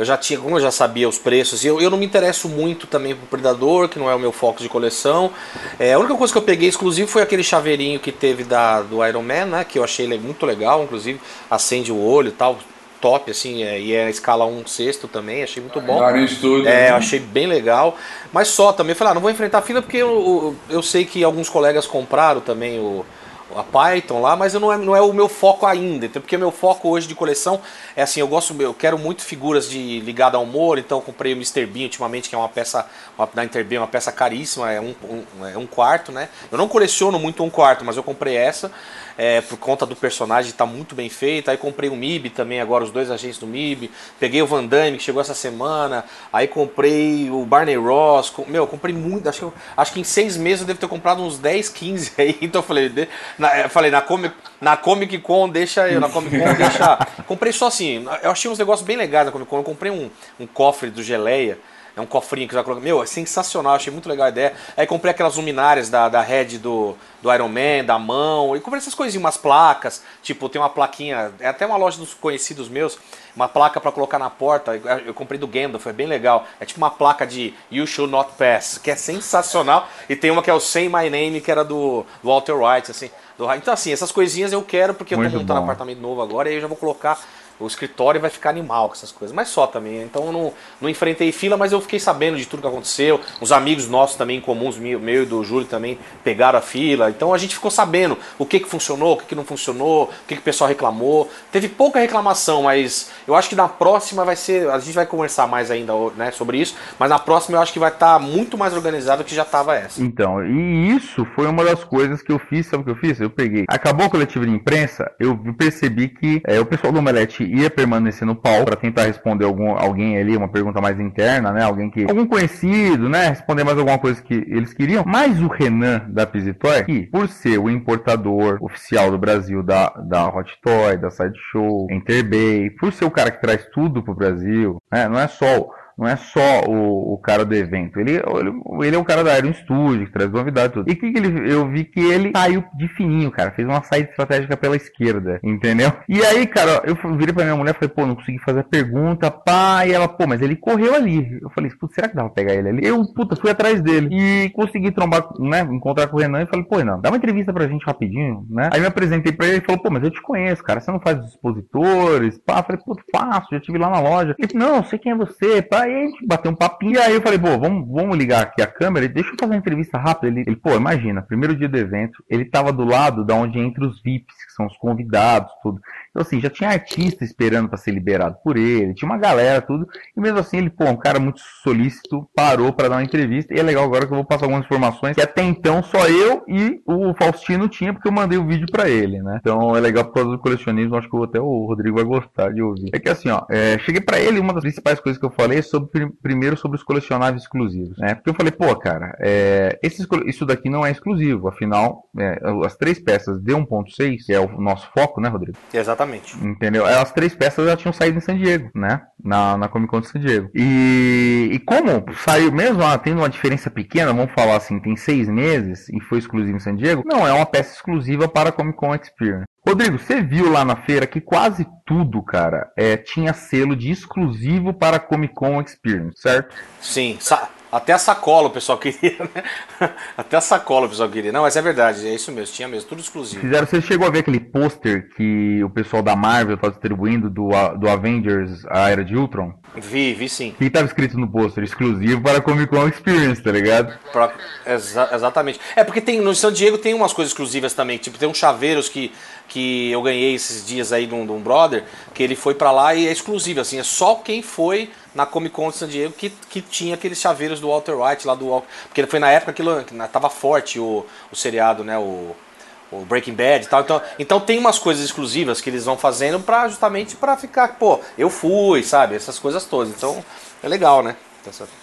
eu já tinha, como eu já sabia os preços, e eu, eu não me interesso muito também pro Predador, que não é o meu foco de coleção. É, a única coisa que eu peguei exclusivo foi aquele chaveirinho que teve da, do Iron Man, né? Que eu achei muito legal, inclusive acende o olho e tal. Top, assim, é, e é a escala 1 sexto também, achei muito bom. Tudo, é, né? eu achei bem legal. Mas só também, falei, ah, não vou enfrentar a fila porque eu, eu sei que alguns colegas compraram também o, a Python lá, mas não é, não é o meu foco ainda, então, porque meu foco hoje de coleção é assim, eu gosto, eu quero muito figuras de ligada ao humor, então comprei o Mr. Bean ultimamente, que é uma peça uma, da Interbeam, uma peça caríssima, é um, um, é um quarto, né? Eu não coleciono muito um quarto, mas eu comprei essa é, por conta do personagem, tá muito bem feito. Aí comprei o MIB também, agora os dois agentes do MIB. Peguei o Van Damme, que chegou essa semana. Aí comprei o Barney Ross. Com, meu, comprei muito. Acho que, acho que em seis meses eu devo ter comprado uns 10, 15 aí. Então eu falei, de, na, eu falei, na Comic, na Comic Con deixa eu, na Comic Con deixa. comprei só assim, eu achei uns negócios bem legais na Comic Con. Eu comprei um, um cofre do Geleia. É um cofrinho que já coloca. Meu, é sensacional, achei muito legal a ideia. Aí comprei aquelas luminárias da, da head do, do Iron Man, da mão. E comprei essas coisinhas, umas placas. Tipo, tem uma plaquinha. É até uma loja dos conhecidos meus. Uma placa para colocar na porta. Eu comprei do Gandalf, foi bem legal. É tipo uma placa de You Should Not Pass, que é sensacional. E tem uma que é o Say My Name, que era do, do Walter White, assim. Do, então, assim, essas coisinhas eu quero, porque muito eu tô montando um apartamento novo agora. E aí eu já vou colocar o escritório vai ficar animal com essas coisas. Mas só também. Então eu não, não enfrentei fila, mas eu fiquei sabendo de tudo que aconteceu. Os amigos nossos também, comuns, meu e do Júlio também, pegaram a fila. Então a gente ficou sabendo o que, que funcionou, o que, que não funcionou, o que, que o pessoal reclamou. Teve pouca reclamação, mas eu acho que na próxima vai ser. A gente vai conversar mais ainda né, sobre isso. Mas na próxima eu acho que vai estar tá muito mais organizado que já estava essa. Então, e isso foi uma das coisas que eu fiz. Sabe o que eu fiz? Eu peguei. Acabou o coletivo de imprensa, eu percebi que é, o pessoal do Omelete ia permanecer no palco para tentar responder algum, alguém ali, uma pergunta mais interna, né? Alguém que. Algum conhecido, né? Responder mais alguma coisa que eles queriam. Mas o Renan da Pizitoy, que por ser o importador oficial do Brasil da, da Hot Toy, da Sideshow, Interbay, por ser o cara que traz tudo pro Brasil, né? Não é só não é só o, o cara do evento. Ele, ele, ele, é o cara da Iron Studio, que traz novidade e tudo. E que, que ele, eu vi que ele saiu de fininho, cara. Fez uma saída estratégica pela esquerda, entendeu? E aí, cara, eu virei pra minha mulher e falei, pô, não consegui fazer a pergunta, pá. E ela, pô, mas ele correu ali. Eu falei, putz, será que dá pra pegar ele ali? Eu, puta, fui atrás dele. E consegui trombar, né, encontrar com o Renan e falei, pô, não, dá uma entrevista pra gente rapidinho, né? Aí me apresentei pra ele e falou, pô, mas eu te conheço, cara. Você não faz expositores? Pá, eu falei, pô, faço, já tive lá na loja. Ele, não, sei quem é você, pá. Aí a gente bateu um papinho. E aí eu falei, pô, vamos, vamos ligar aqui a câmera. Deixa eu fazer uma entrevista rápida. Ele, ele, pô, imagina, primeiro dia do evento, ele tava do lado da onde entra os VIPs, que são os convidados, tudo. Então, assim, já tinha artista esperando para ser liberado por ele, tinha uma galera, tudo. E mesmo assim, ele, pô, um cara muito solícito, parou para dar uma entrevista. E é legal agora que eu vou passar algumas informações que até então só eu e o Faustino tinha, porque eu mandei o vídeo para ele, né? Então é legal por causa do colecionismo, acho que até o Rodrigo vai gostar de ouvir. É que assim, ó, é, cheguei para ele, uma das principais coisas que eu falei é sobre, primeiro sobre os colecionáveis exclusivos, né? Porque eu falei, pô, cara, é, esse, isso daqui não é exclusivo, afinal, é, as três peças de 1.6, que é o nosso foco, né, Rodrigo? Exatamente. Exatamente. Entendeu? As três peças já tinham saído em San Diego, né? Na, na Comic Con de San Diego. E, e como saiu, mesmo ah, tendo uma diferença pequena, vamos falar assim, tem seis meses e foi exclusivo em San Diego, não é uma peça exclusiva para a Comic Con Experience. Rodrigo, você viu lá na feira que quase tudo, cara, é, tinha selo de exclusivo para a Comic Con Experience, certo? Sim, até a sacola o pessoal queria, né? Até a sacola o pessoal queria. Não, mas é verdade, é isso mesmo, tinha mesmo, tudo exclusivo. Fizeram, você chegou a ver aquele pôster que o pessoal da Marvel tá distribuindo do, do Avengers, a Era de Ultron? Vi, vi sim. Que tava escrito no pôster, exclusivo para Comic Con Experience, tá ligado? Pra, exa exatamente. É porque tem, no San Diego tem umas coisas exclusivas também, tipo, tem uns chaveiros que, que eu ganhei esses dias aí de um, de um brother, que ele foi para lá e é exclusivo, assim, é só quem foi na Comic Con de San Diego que, que tinha aqueles chaveiros do Walter White lá do. Porque foi na época que tava forte o, o seriado, né? O, o Breaking Bad e tal. Então, então tem umas coisas exclusivas que eles vão fazendo para justamente para ficar, pô, eu fui, sabe? Essas coisas todas. Então é legal, né?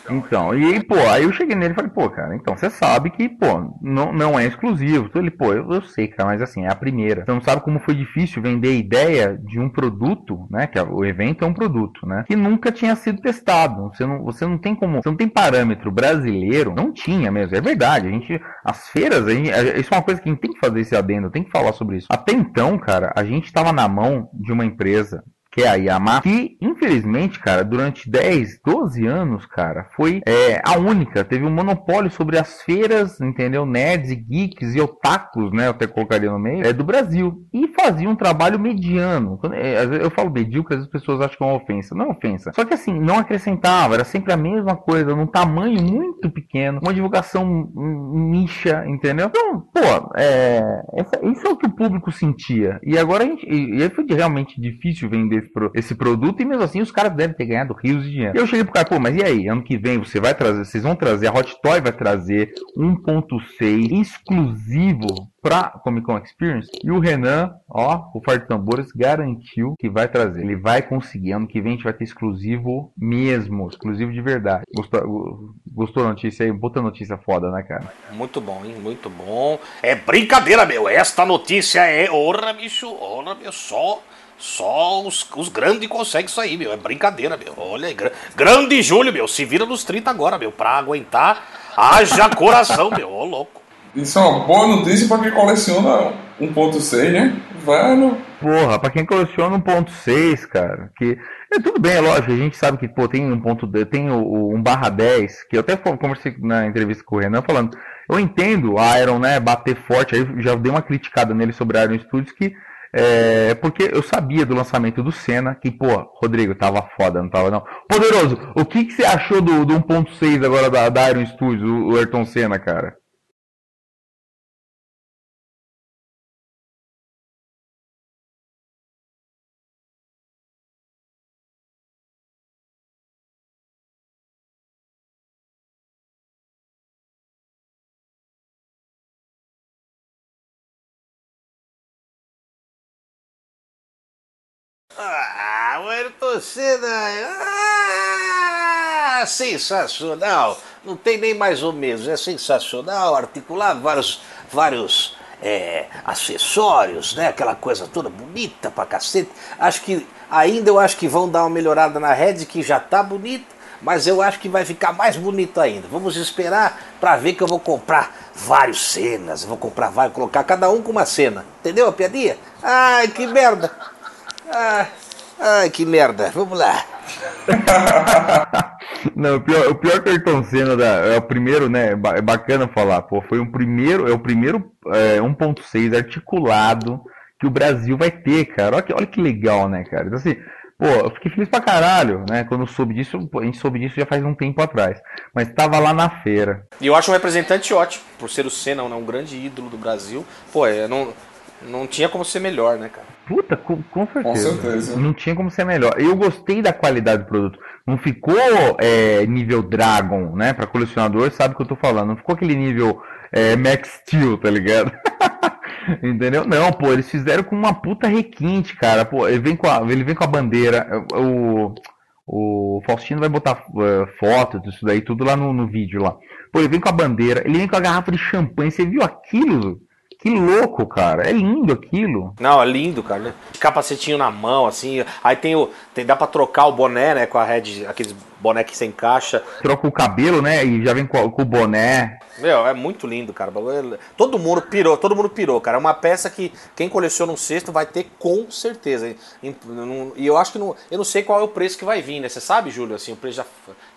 Então, e pô, aí eu cheguei nele e falei, pô, cara, então você sabe que, pô, não, não é exclusivo. Então ele, pô, eu, eu sei, cara, mas assim, é a primeira. Você não sabe como foi difícil vender a ideia de um produto, né? Que o evento é um produto, né? Que nunca tinha sido testado. Você não, você não tem como, você não tem parâmetro brasileiro, não tinha mesmo, é verdade. A gente, as feiras, a gente, isso é uma coisa que a gente tem que fazer esse adendo, tem que falar sobre isso. Até então, cara, a gente estava na mão de uma empresa que é a Yamaha, que infelizmente, cara, durante 10, 12 anos, cara, foi é, a única, teve um monopólio sobre as feiras, entendeu? Nerds e geeks e otakus, né? Eu até colocaria no meio, é do Brasil. E fazia um trabalho mediano. É, eu falo medíocre, as pessoas acham que é uma ofensa. Não é ofensa. Só que assim, não acrescentava, era sempre a mesma coisa, num tamanho muito pequeno, uma divulgação nicha, entendeu? Então, pô, é, essa, isso é o que o público sentia. E agora a gente, e, e foi realmente difícil vender esse, esse produto e mesmo assim os caras devem ter ganhado rios de dinheiro. E eu cheguei pro cara, pô, mas e aí? Ano que vem você vai trazer, vocês vão trazer, a Hot Toy vai trazer 1.6 exclusivo pra Comic Con Experience. E o Renan, ó, o Far de Tambores, garantiu que vai trazer. Ele vai conseguir. Ano que vem a gente vai ter exclusivo mesmo. Exclusivo de verdade. Gostou, gostou da notícia aí? Puta notícia foda, né, cara? Muito bom, hein? Muito bom. É brincadeira, meu. Esta notícia é. Ora, bicho, ora, meu, só. Só os, os grandes conseguem isso aí, meu. É brincadeira, meu. Olha aí. Grande Júlio, meu. Se vira nos 30 agora, meu. Pra aguentar. Haja coração, meu. Ô, louco. Isso é uma boa notícia pra quem coleciona 1.6, né? Velho. Porra, pra quem coleciona 1.6, cara, que. É tudo bem, é lógico, a gente sabe que, pô, tem um ponto, tem o, um barra 10, que eu até conversei na entrevista com o Renan falando, eu entendo a Iron, né, bater forte, aí já dei uma criticada nele sobre a Iron Studios que é, porque eu sabia do lançamento do Senna que, pô, Rodrigo, tava foda, não tava não. Poderoso, o que, que você achou do, do 1.6 agora da, da Iron Studios, o, o Ayrton Senna, cara? Senna. Ah, sensacional. Não tem nem mais ou menos. É sensacional. Articular vários, vários é, acessórios, né? Aquela coisa toda bonita pra cacete. Acho que ainda eu acho que vão dar uma melhorada na Red, que já tá bonita. mas eu acho que vai ficar mais bonito ainda. Vamos esperar para ver que eu vou comprar vários cenas, vou comprar vários, colocar cada um com uma cena. Entendeu a piadinha? Ai, que merda. Ai, ai que merda. Vamos lá. Não, o pior, o pior cartão cena da, é o primeiro, né? É bacana falar, pô, foi um primeiro, é o primeiro é, 1.6 articulado que o Brasil vai ter, cara. Olha que, olha que legal, né, cara? Então, assim, pô, eu fiquei feliz pra caralho, né? Quando eu soube disso, a gente soube disso já faz um tempo atrás. Mas tava lá na feira. E eu acho um representante ótimo, por ser o Senna, né, um grande ídolo do Brasil. Pô, é, não, não tinha como ser melhor, né, cara? Puta, com, com, certeza. com certeza. Não tinha como ser melhor. Eu gostei da qualidade do produto. Não ficou é, nível Dragon, né? Pra colecionador, sabe o que eu tô falando. Não ficou aquele nível é, Max Steel, tá ligado? Entendeu? Não, pô, eles fizeram com uma puta requinte, cara. Pô, ele vem com a, ele vem com a bandeira. O, o Faustino vai botar uh, foto disso daí, tudo lá no, no vídeo lá. Pô, ele vem com a bandeira, ele vem com a garrafa de champanhe. Você viu aquilo? Que louco, cara. É lindo aquilo. Não, é lindo, cara. Né? Capacetinho na mão, assim. Aí tem o. Tem, dá pra trocar o boné, né? Com a head, aqueles boné que se encaixa. Troca o cabelo, né? E já vem com, com o boné. Meu, é muito lindo, cara. Todo mundo pirou, todo mundo pirou, cara. É uma peça que quem coleciona um cesto vai ter com certeza. E eu acho que não. Eu não sei qual é o preço que vai vir, né? Você sabe, Júlio? Assim, o preço já.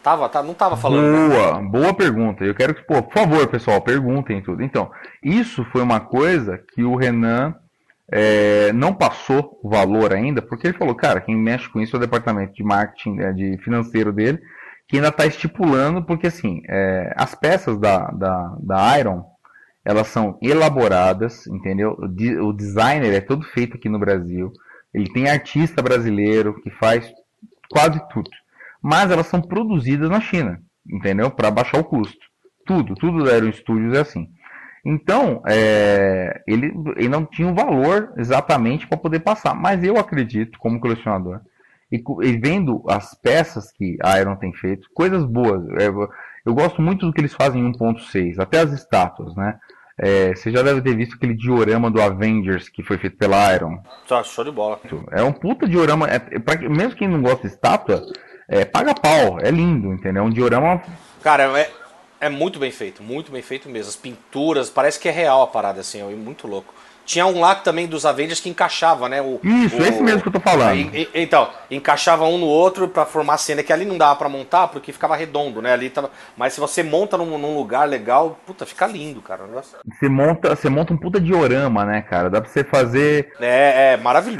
Tava, tá, não tava falando. Boa, né? boa pergunta. Eu quero que, pô, por favor, pessoal, perguntem tudo. Então, isso foi uma coisa que o Renan é, não passou o valor ainda, porque ele falou, cara, quem mexe com isso é o departamento de marketing, né, de financeiro dele, que ainda está estipulando, porque assim, é, as peças da, da, da Iron, elas são elaboradas, entendeu? O, o designer é todo feito aqui no Brasil, ele tem artista brasileiro que faz quase tudo mas elas são produzidas na China, entendeu? Para baixar o custo. Tudo, tudo da Aero Studios é assim. Então, é, ele, ele não tinha o um valor exatamente para poder passar, mas eu acredito, como colecionador, e, e, vendo as peças que a Iron tem feito, coisas boas. É, eu gosto muito do que eles fazem em 1.6, até as estátuas, né? É, você já deve ter visto aquele diorama do Avengers que foi feito pela Iron. Tá, show de bola. É um puta diorama. É, pra, mesmo quem não gosta de estátua, é, paga pau, é lindo, entendeu? Um diorama. Cara, é, é muito bem feito, muito bem feito mesmo. As pinturas, parece que é real a parada, assim, é muito louco. Tinha um lá também dos Avengers que encaixava, né? O, Isso, o, esse mesmo que eu tô falando. E, e, então, encaixava um no outro para formar a cena, que ali não dava para montar porque ficava redondo, né? Ali tava... Mas se você monta num, num lugar legal, puta, fica lindo, cara. Você monta, você monta um puta diorama, né, cara? Dá pra você fazer. É, é maravilhoso.